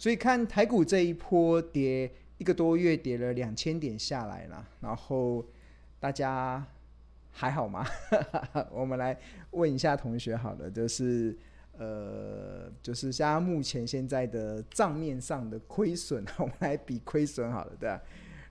所以看台股这一波跌一个多月，跌了两千点下来了，然后大家还好吗？我们来问一下同学好了，就是呃，就是像目前现在的账面上的亏损，我们来比亏损好了，对吧？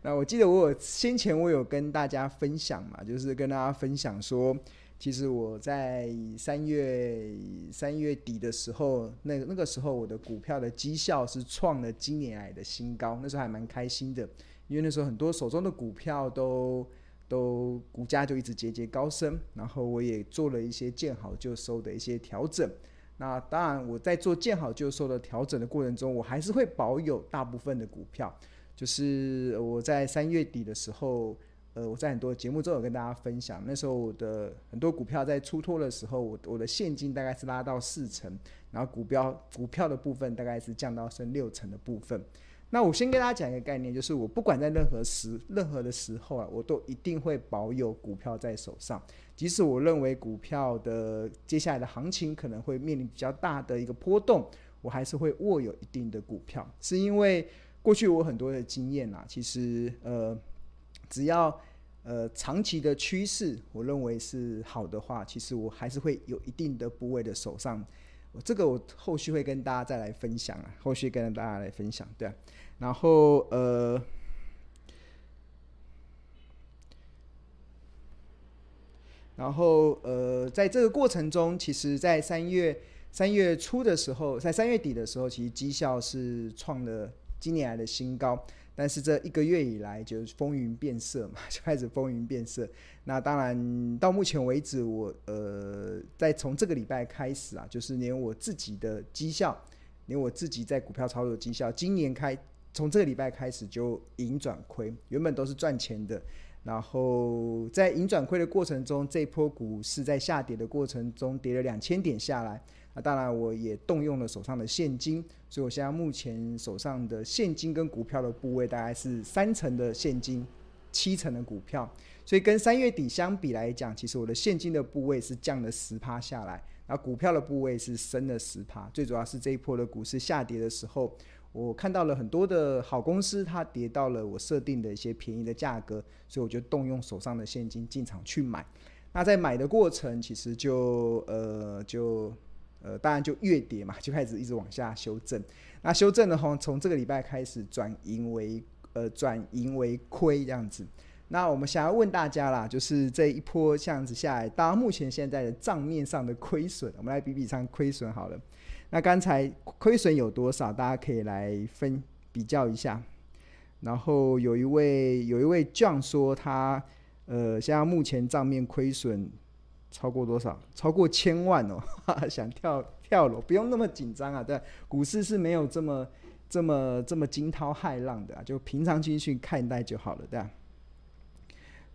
那我记得我有先前我有跟大家分享嘛，就是跟大家分享说。其实我在三月三月底的时候，那那个时候我的股票的绩效是创了今年来的新高，那时候还蛮开心的，因为那时候很多手中的股票都都股价就一直节节高升，然后我也做了一些见好就收的一些调整。那当然我在做见好就收的调整的过程中，我还是会保有大部分的股票，就是我在三月底的时候。呃，我在很多节目中有跟大家分享，那时候我的很多股票在出脱的时候，我我的现金大概是拉到四成，然后股票股票的部分大概是降到剩六成的部分。那我先跟大家讲一个概念，就是我不管在任何时任何的时候啊，我都一定会保有股票在手上，即使我认为股票的接下来的行情可能会面临比较大的一个波动，我还是会握有一定的股票，是因为过去我很多的经验啊，其实呃。只要呃长期的趋势，我认为是好的话，其实我还是会有一定的部位的手上。我这个我后续会跟大家再来分享啊，后续跟大家来分享，对啊。然后呃，然后呃，在这个过程中，其实，在三月三月初的时候，在三月底的时候，其实绩效是创了今年来的新高。但是这一个月以来就是风云变色嘛，就开始风云变色。那当然到目前为止我，呃，在从这个礼拜开始啊，就是连我自己的绩效，连我自己在股票操作的绩效，今年开从这个礼拜开始就盈转亏，原本都是赚钱的。然后在盈转亏的过程中，这波股市在下跌的过程中跌了两千点下来。当然，我也动用了手上的现金，所以我现在目前手上的现金跟股票的部位大概是三成的现金，七成的股票。所以跟三月底相比来讲，其实我的现金的部位是降了十趴下来，然后股票的部位是升了十趴。最主要是这一波的股市下跌的时候，我看到了很多的好公司，它跌到了我设定的一些便宜的价格，所以我就动用手上的现金进场去买。那在买的过程，其实就呃就。呃，当然就越跌嘛，就开始一直往下修正。那修正的话，从这个礼拜开始转盈为呃转盈为亏这样子。那我们想要问大家啦，就是这一波这样子下来，大家目前现在的账面上的亏损，我们来比比上亏损好了。那刚才亏损有多少？大家可以来分比较一下。然后有一位有一位 John 说他呃现在目前账面亏损。超过多少？超过千万哦！想跳跳楼，不用那么紧张啊。对，股市是没有这么这么这么惊涛骇浪的啊，就平常心去看待就好了，对啊。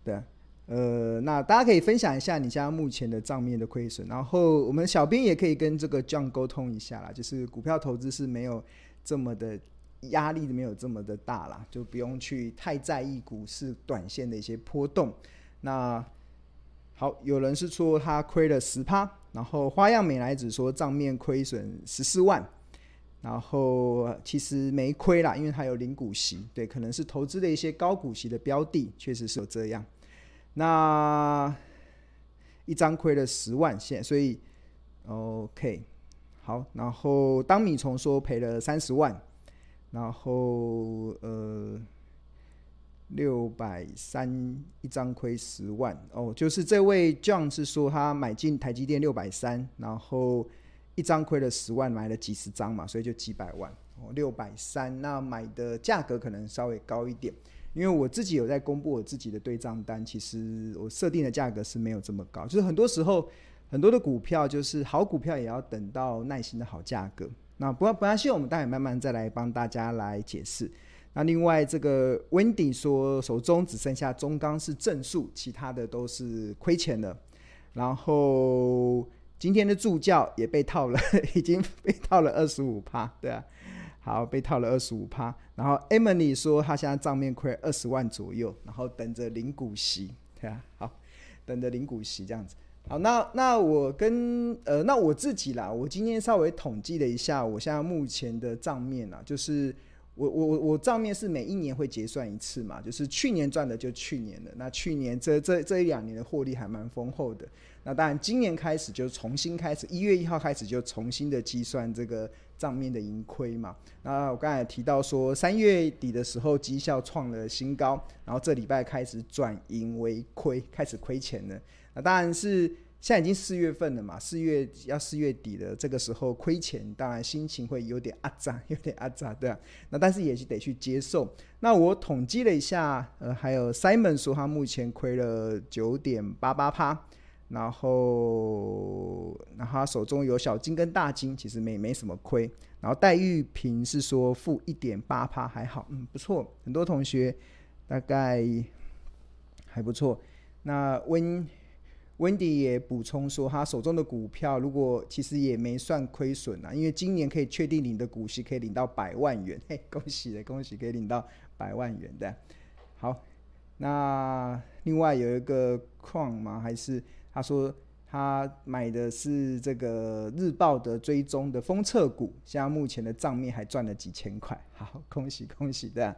对，呃，那大家可以分享一下你家目前的账面的亏损，然后我们小编也可以跟这个 John 沟通一下啦，就是股票投资是没有这么的压力，没有这么的大啦，就不用去太在意股市短线的一些波动。那好，有人是说他亏了十趴，然后花样美来子说账面亏损十四万，然后其实没亏啦，因为他有领股息，对，可能是投资的一些高股息的标的，确实是有这样。那一张亏了十万现，所以 OK，好，然后当米虫说赔了三十万，然后呃。六百三一张亏十万哦，就是这位 John 是说他买进台积电六百三，然后一张亏了十万，买了几十张嘛，所以就几百万哦。六百三，那买的价格可能稍微高一点，因为我自己有在公布我自己的对账单，其实我设定的价格是没有这么高，就是很多时候很多的股票就是好股票也要等到耐心的好价格。那不要不要，希望我们待会慢慢再来帮大家来解释。那另外，这个 Wendy 说手中只剩下中钢是正数，其他的都是亏钱的。然后今天的助教也被套了，已经被套了二十五趴，对啊，好，被套了二十五趴。然后 Emily 说他现在账面亏二十万左右，然后等着领股息，对啊，好，等着领股息这样子。好，那那我跟呃，那我自己啦，我今天稍微统计了一下，我现在目前的账面啊，就是我我我我账面是每一年会结算一次嘛，就是去年赚的就去年的，那去年这这这一两年的获利还蛮丰厚的，那当然今年开始就重新开始，一月一号开始就重新的计算这个账面的盈亏嘛。那我刚才提到说，三月底的时候绩效创了新高，然后这礼拜开始转盈为亏，开始亏钱了。那当然是现在已经四月份了嘛，四月要四月底了，这个时候亏钱，当然心情会有点阿扎，有点阿扎，对啊。那但是也是得去接受。那我统计了一下，呃，还有 Simon 说他目前亏了九点八八趴，然后，然后他手中有小金跟大金，其实没没什么亏。然后戴玉平是说负一点八趴，还好，嗯，不错。很多同学大概还不错。那温。Wendy 也补充说，他手中的股票如果其实也没算亏损啊，因为今年可以确定领的股息可以领到百万元，嘿，恭喜了，恭喜可以领到百万元的。好，那另外有一个矿吗？还是他说他买的是这个日报的追踪的封测股，现在目前的账面还赚了几千块，好，恭喜恭喜的。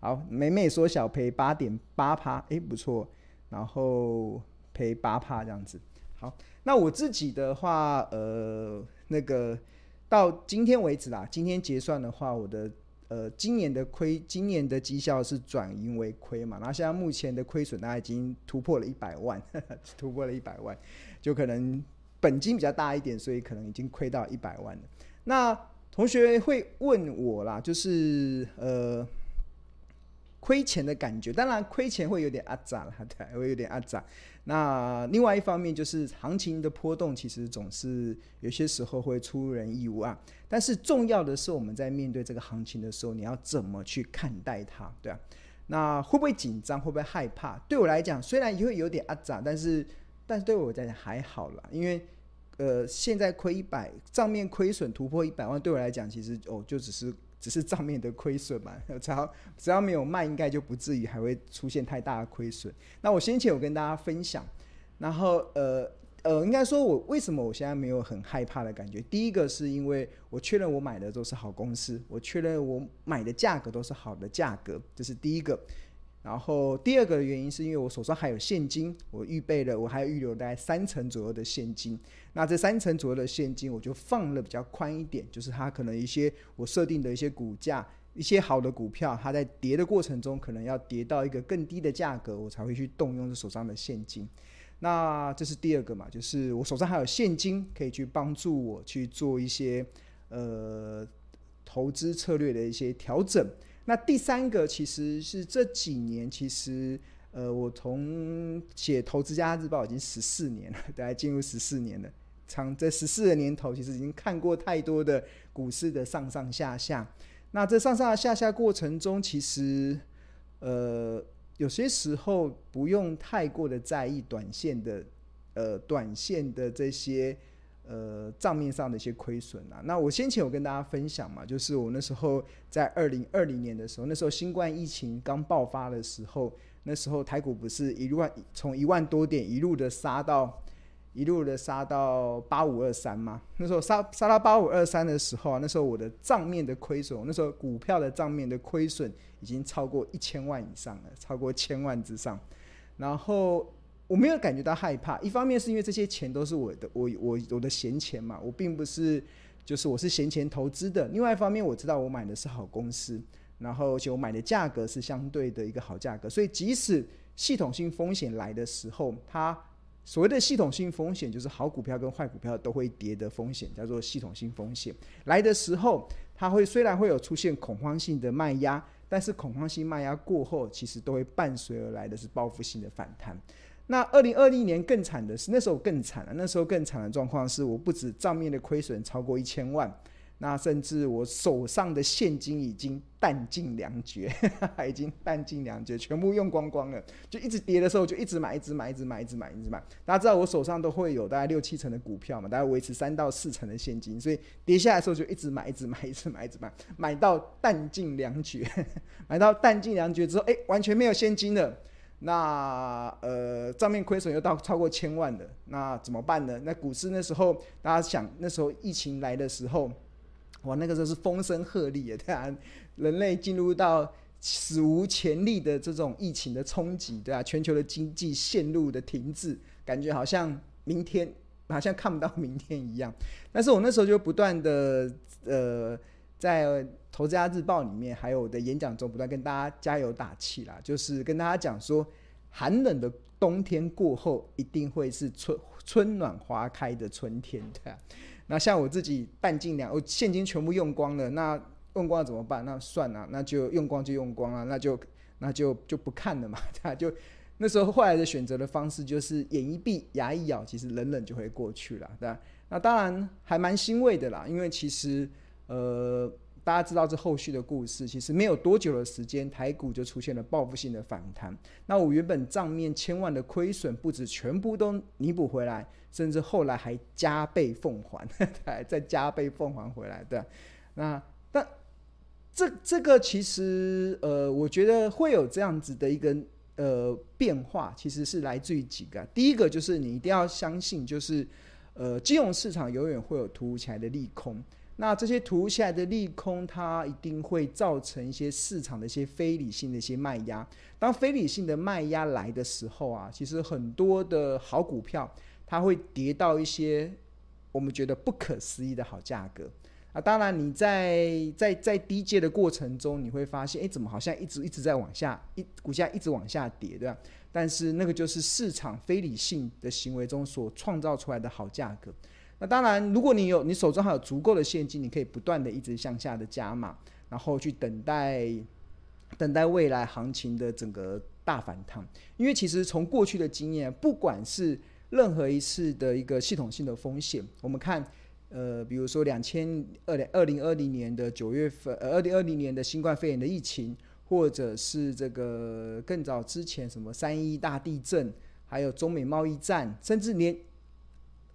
好，美美说小赔八点八趴，哎，不错，然后。赔八趴这样子，好，那我自己的话，呃，那个到今天为止啦，今天结算的话，我的呃今年的亏，今年的绩效是转盈为亏嘛，然后现在目前的亏损大概已经突破了一百万，突破了一百万，就可能本金比较大一点，所以可能已经亏到一百万了。那同学会问我啦，就是呃。亏钱的感觉，当然亏钱会有点阿杂了，对，会有点阿杂。那另外一方面就是行情的波动，其实总是有些时候会出人意外。但是重要的是，我们在面对这个行情的时候，你要怎么去看待它，对啊？那会不会紧张？会不会害怕？对我来讲，虽然也会有点阿杂，但是但是对我来讲还好啦，因为呃，现在亏一百，账面亏损突破一百万，对我来讲其实哦，就只是。只是账面的亏损嘛，只要只要没有卖，应该就不至于还会出现太大的亏损。那我先前有跟大家分享，然后呃呃，应该说我为什么我现在没有很害怕的感觉？第一个是因为我确认我买的都是好公司，我确认我买的价格都是好的价格，这是第一个。然后第二个原因是因为我手上还有现金，我预备了，我还预留大概三成左右的现金。那这三成左右的现金，我就放了比较宽一点，就是它可能一些我设定的一些股价，一些好的股票，它在跌的过程中，可能要跌到一个更低的价格，我才会去动用这手上的现金。那这是第二个嘛，就是我手上还有现金，可以去帮助我去做一些呃投资策略的一些调整。那第三个其实是这几年，其实呃，我从写《投资家日报》已经十四年了，大概进入十四年了。长这十四个年头，其实已经看过太多的股市的上上下下。那这上上下下过程中，其实呃，有些时候不用太过的在意短线的呃短线的这些。呃，账面上的一些亏损啊，那我先前有跟大家分享嘛，就是我那时候在二零二零年的时候，那时候新冠疫情刚爆发的时候，那时候台股不是一万从一万多点一路的杀到一路的杀到八五二三嘛，那时候杀杀到八五二三的时候啊，那时候我的账面的亏损，那时候股票的账面的亏损已经超过一千万以上了，超过千万之上，然后。我没有感觉到害怕，一方面是因为这些钱都是我的，我我我的闲钱嘛，我并不是就是我是闲钱投资的。另外一方面，我知道我买的是好公司，然后而且我买的价格是相对的一个好价格，所以即使系统性风险来的时候，它所谓的系统性风险就是好股票跟坏股票都会跌的风险，叫做系统性风险来的时候，它会虽然会有出现恐慌性的卖压，但是恐慌性卖压过后，其实都会伴随而来的是报复性的反弹。那二零二零年更惨的是，那时候更惨了。那时候更惨的状况是，我不止账面的亏损超过一千万，那甚至我手上的现金已经弹尽粮绝，已经弹尽粮绝，全部用光光了。就一直跌的时候，就一直买，一直买，一直买，一直买，一直买。大家知道我手上都会有大概六七成的股票嘛，大概维持三到四成的现金，所以跌下来的时候就一直买，一直买，一直买，一直买，买到弹尽粮绝，买到弹尽粮绝之后，哎，完全没有现金了。那呃账面亏损又到超过千万的，那怎么办呢？那股市那时候大家想，那时候疫情来的时候，哇，那个时候是风声鹤唳啊，对啊，人类进入到史无前例的这种疫情的冲击，对啊，全球的经济陷入的停滞，感觉好像明天好像看不到明天一样。但是我那时候就不断的呃在。投资家日报里面，还有我的演讲中，不断跟大家加油打气啦，就是跟大家讲说，寒冷的冬天过后，一定会是春春暖花开的春天，对啊。那像我自己半斤两，我现金全部用光了，那用光了怎么办？那算了，那就用光就用光了，那就那就就不看了嘛，对啊。就那时候后来的选择的方式就是眼一闭，牙一咬，其实冷冷就会过去了，对吧。那当然还蛮欣慰的啦，因为其实呃。大家知道这后续的故事，其实没有多久的时间，台股就出现了报复性的反弹。那我原本账面千万的亏损，不止全部都弥补回来，甚至后来还加倍奉还，还再加倍奉还回来的。那但这这个其实呃，我觉得会有这样子的一个呃变化，其实是来自于几个。第一个就是你一定要相信，就是呃，金融市场永远会有突如其来的利空。那这些突如其来的利空，它一定会造成一些市场的一些非理性的一些卖压。当非理性的卖压来的时候啊，其实很多的好股票，它会跌到一些我们觉得不可思议的好价格啊。当然，你在在在低阶的过程中，你会发现，哎，怎么好像一直一直在往下，一股价一直往下跌，对吧？但是那个就是市场非理性的行为中所创造出来的好价格。那当然，如果你有你手中还有足够的现金，你可以不断的一直向下的加码，然后去等待等待未来行情的整个大反弹。因为其实从过去的经验，不管是任何一次的一个系统性的风险，我们看，呃，比如说两千二零二零二零年的九月份，呃，二零二零年的新冠肺炎的疫情，或者是这个更早之前什么三一大地震，还有中美贸易战，甚至连。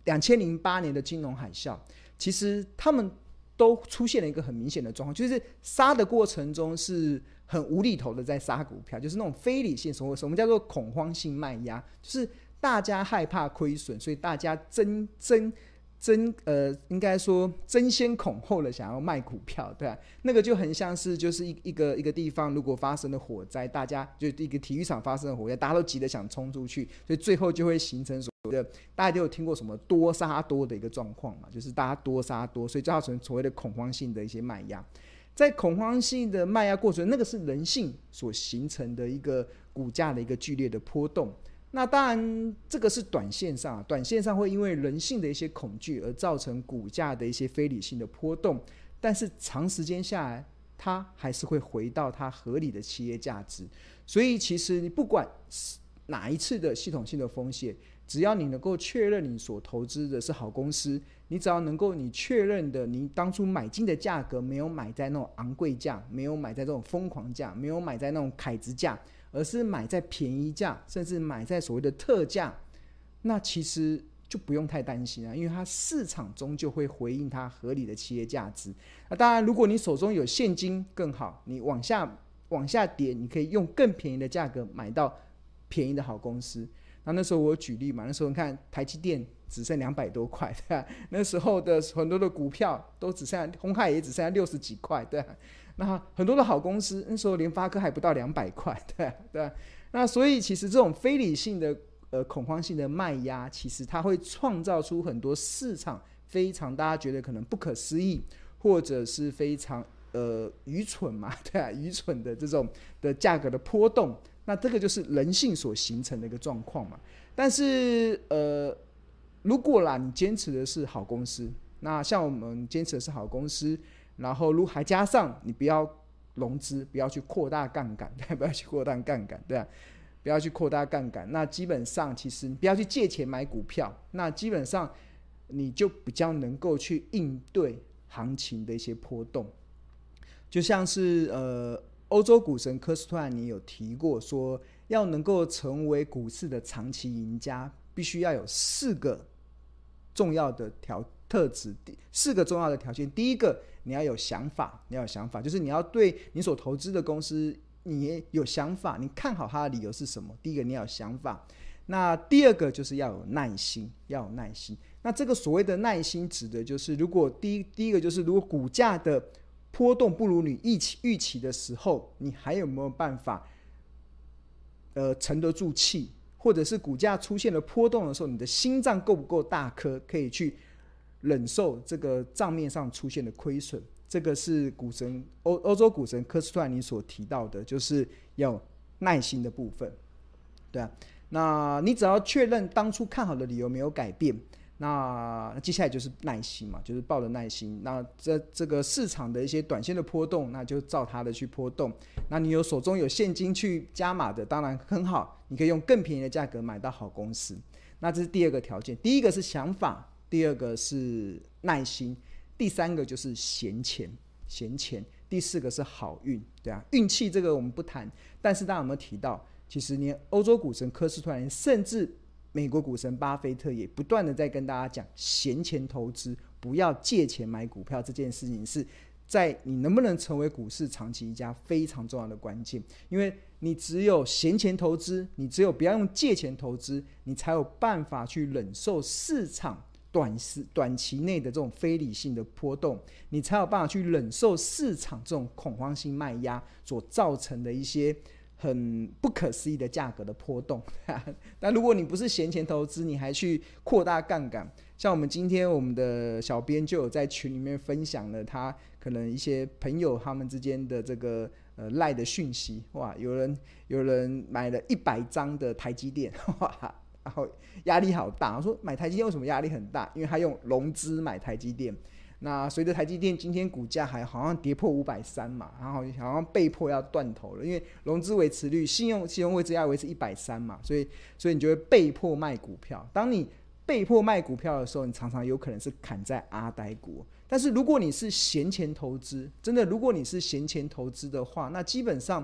两千零八年的金融海啸，其实他们都出现了一个很明显的状况，就是杀的过程中是很无厘头的在杀股票，就是那种非理性，什么什么叫做恐慌性卖压，就是大家害怕亏损，所以大家争争。争呃，应该说争先恐后的想要卖股票，对吧？那个就很像是就是一一个一个地方，如果发生了火灾，大家就一个体育场发生了火灾，大家都急得想冲出去，所以最后就会形成所谓的大家都有听过什么多杀多的一个状况嘛，就是大家多杀多，所以造成所谓的恐慌性的一些卖压。在恐慌性的卖压过程，那个是人性所形成的一个股价的一个剧烈的波动。那当然，这个是短线上，短线上会因为人性的一些恐惧而造成股价的一些非理性的波动，但是长时间下来，它还是会回到它合理的企业价值。所以，其实你不管是哪一次的系统性的风险，只要你能够确认你所投资的是好公司，你只要能够你确认的，你当初买进的价格没有买在那种昂贵价，没有买在这种疯狂价，没有买在那种凯子价。而是买在便宜价，甚至买在所谓的特价，那其实就不用太担心了，因为它市场终究会回应它合理的企业价值。那当然，如果你手中有现金更好，你往下往下跌，你可以用更便宜的价格买到便宜的好公司。那那时候我举例嘛，那时候你看台积电只剩两百多块，对吧？那时候的很多的股票都只剩下，鸿海也只剩下六十几块，对？那很多的好公司，那时候联发科还不到两百块，对，对。那所以其实这种非理性的呃恐慌性的卖压，其实它会创造出很多市场非常大家觉得可能不可思议，或者是非常呃愚蠢嘛，对啊，愚蠢的这种的价格的波动。那这个就是人性所形成的一个状况嘛。但是呃，如果啦你坚持的是好公司，那像我们坚持的是好公司。然后，如还加上你不要融资，不要去扩大杠杆，对，不要去扩大杠杆，对啊，不要去扩大杠杆。那基本上，其实你不要去借钱买股票，那基本上你就比较能够去应对行情的一些波动。就像是呃，欧洲股神科斯托兰尼有提过说，要能够成为股市的长期赢家，必须要有四个重要的条特质，四个重要的条件。第一个。你要有想法，你要有想法，就是你要对你所投资的公司你有想法，你看好它的理由是什么？第一个你要有想法，那第二个就是要有耐心，要有耐心。那这个所谓的耐心，指的就是如果第一第一个就是如果股价的波动不如你预期预期的时候，你还有没有办法，呃，沉得住气？或者是股价出现了波动的时候，你的心脏够不够大颗，可以去忍受这个账面上出现的亏损？这个是股神欧欧洲股神科斯托尼所提到的，就是要耐心的部分，对啊。那你只要确认当初看好的理由没有改变，那接下来就是耐心嘛，就是抱着耐心。那这这个市场的一些短线的波动，那就照它的去波动。那你有手中有现金去加码的，当然很好，你可以用更便宜的价格买到好公司。那这是第二个条件，第一个是想法，第二个是耐心。第三个就是闲钱，闲钱。第四个是好运，对啊，运气这个我们不谈。但是大家有没有提到，其实连欧洲股神科斯托兰，甚至美国股神巴菲特也不断的在跟大家讲，闲钱投资，不要借钱买股票这件事情，是在你能不能成为股市长期赢家非常重要的关键。因为你只有闲钱投资，你只有不要用借钱投资，你才有办法去忍受市场。短时短期内的这种非理性的波动，你才有办法去忍受市场这种恐慌性卖压所造成的一些很不可思议的价格的波动。但如果你不是闲钱投资，你还去扩大杠杆，像我们今天我们的小编就有在群里面分享了他可能一些朋友他们之间的这个呃赖的讯息，哇，有人有人买了一百张的台积电，哇。然后压力好大，我说买台积电为什么压力很大？因为他用融资买台积电。那随着台积电今天股价还好像跌破五百三嘛，然后好像被迫要断头了，因为融资维持率、信用信用维持要维持一百三嘛，所以所以你就会被迫卖股票。当你被迫卖股票的时候，你常常有可能是砍在阿呆股。但是如果你是闲钱投资，真的，如果你是闲钱投资的话，那基本上。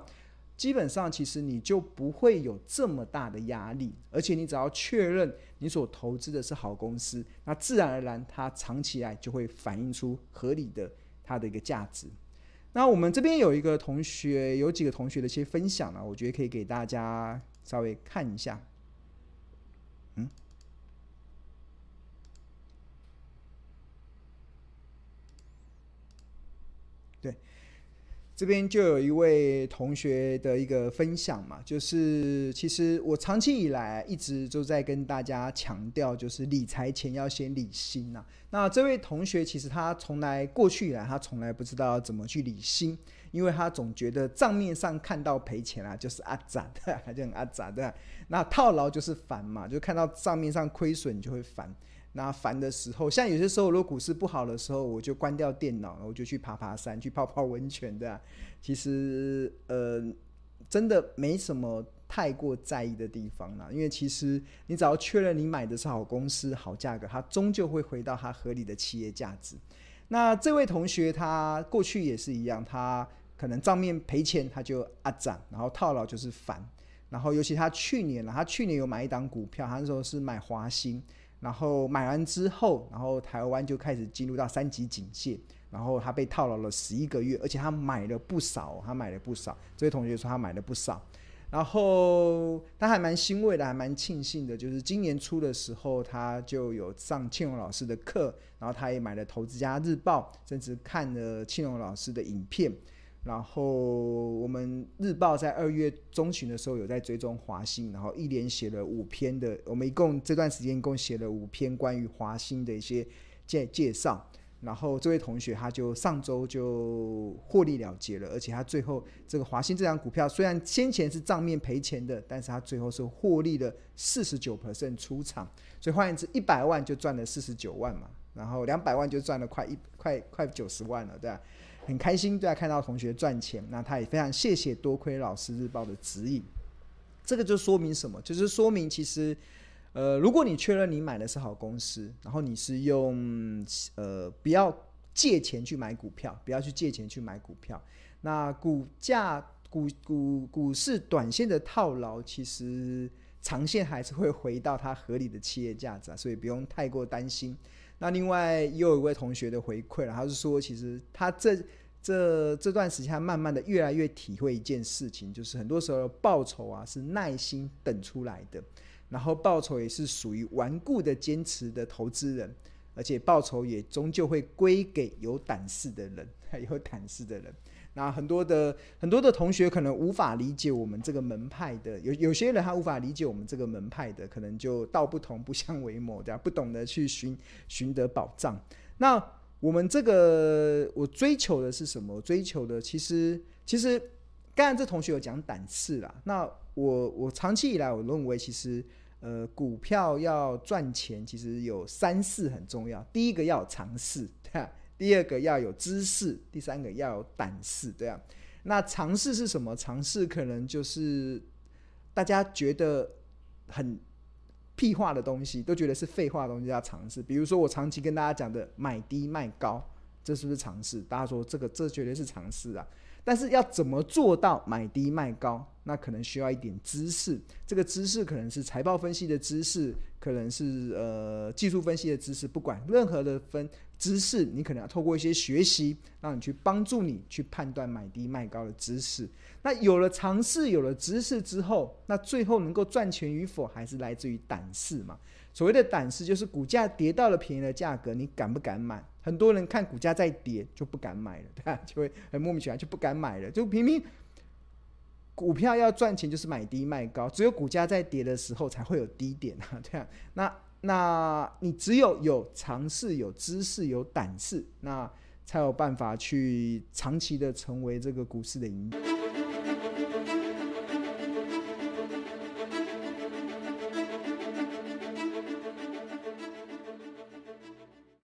基本上，其实你就不会有这么大的压力，而且你只要确认你所投资的是好公司，那自然而然它长期来就会反映出合理的它的一个价值。那我们这边有一个同学，有几个同学的一些分享呢，我觉得可以给大家稍微看一下。嗯，对。这边就有一位同学的一个分享嘛，就是其实我长期以来一直都在跟大家强调，就是理财前要先理心呐。那这位同学其实他从来过去以来他从来不知道怎么去理心，因为他总觉得账面上看到赔钱啊就是阿杂的，他就很阿杂的。那套牢就是烦嘛，就看到账面上亏损就会烦。那烦的时候，像有些时候，如果股市不好的时候，我就关掉电脑，我就去爬爬山，去泡泡温泉的。其实，呃，真的没什么太过在意的地方啦。因为其实你只要确认你买的是好公司、好价格，它终究会回到它合理的企业价值。那这位同学他过去也是一样，他可能账面赔钱，他就啊涨，然后套牢就是烦。然后尤其他去年了，他去年有买一档股票，他那时候是买华兴。然后买完之后，然后台湾就开始进入到三级警戒，然后他被套牢了十一个月，而且他买了不少，他买了不少。这位同学说他买了不少，然后他还蛮欣慰的，还蛮庆幸的，就是今年初的时候他就有上庆荣老师的课，然后他也买了《投资家日报》，甚至看了庆荣老师的影片。然后我们日报在二月中旬的时候有在追踪华兴，然后一连写了五篇的，我们一共这段时间一共写了五篇关于华兴的一些介介绍。然后这位同学他就上周就获利了结了，而且他最后这个华兴这张股票虽然先前是账面赔钱的，但是他最后是获利了四十九 percent 出场，所以换言之一百万就赚了四十九万嘛，然后两百万就赚了快一快快九十万了，对吧？很开心，对啊，看到同学赚钱，那他也非常谢谢多亏老师日报的指引。这个就说明什么？就是说明其实，呃，如果你确认你买的是好公司，然后你是用呃不要借钱去买股票，不要去借钱去买股票，那股价股股股市短线的套牢，其实长线还是会回到它合理的企业价值啊，所以不用太过担心。那另外又有一位同学的回馈了，他是说，其实他这这这段时间慢慢的越来越体会一件事情，就是很多时候报酬啊是耐心等出来的，然后报酬也是属于顽固的坚持的投资人，而且报酬也终究会归给有胆识的人，有胆识的人。那很多的很多的同学可能无法理解我们这个门派的，有有些人他无法理解我们这个门派的，可能就道不同不相为谋，这样不懂得去寻寻得宝藏。那我们这个我追求的是什么？追求的其实其实，刚才这同学有讲胆识啦。那我我长期以来我认为，其实呃股票要赚钱，其实有三四很重要。第一个要尝试，对吧？第二个要有知识，第三个要有胆识，对啊。那尝试是什么？尝试可能就是大家觉得很。屁话的东西都觉得是废话的东西要尝试，比如说我长期跟大家讲的买低卖高，这是不是尝试？大家说这个这绝对是尝试啊。但是要怎么做到买低卖高？那可能需要一点知识。这个知识可能是财报分析的知识，可能是呃技术分析的知识。不管任何的分知识，你可能要透过一些学习，让你去帮助你去判断买低卖高的知识。那有了尝试，有了知识之后，那最后能够赚钱与否，还是来自于胆识嘛？所谓的胆识，就是股价跌到了便宜的价格，你敢不敢买？很多人看股价在跌就不敢买了，对吧？就会很莫名其妙就不敢买了。就明明股票要赚钱，就是买低卖高，只有股价在跌的时候才会有低点啊，对啊。那那你只有有尝试、有知识、有胆识，那才有办法去长期的成为这个股市的赢家。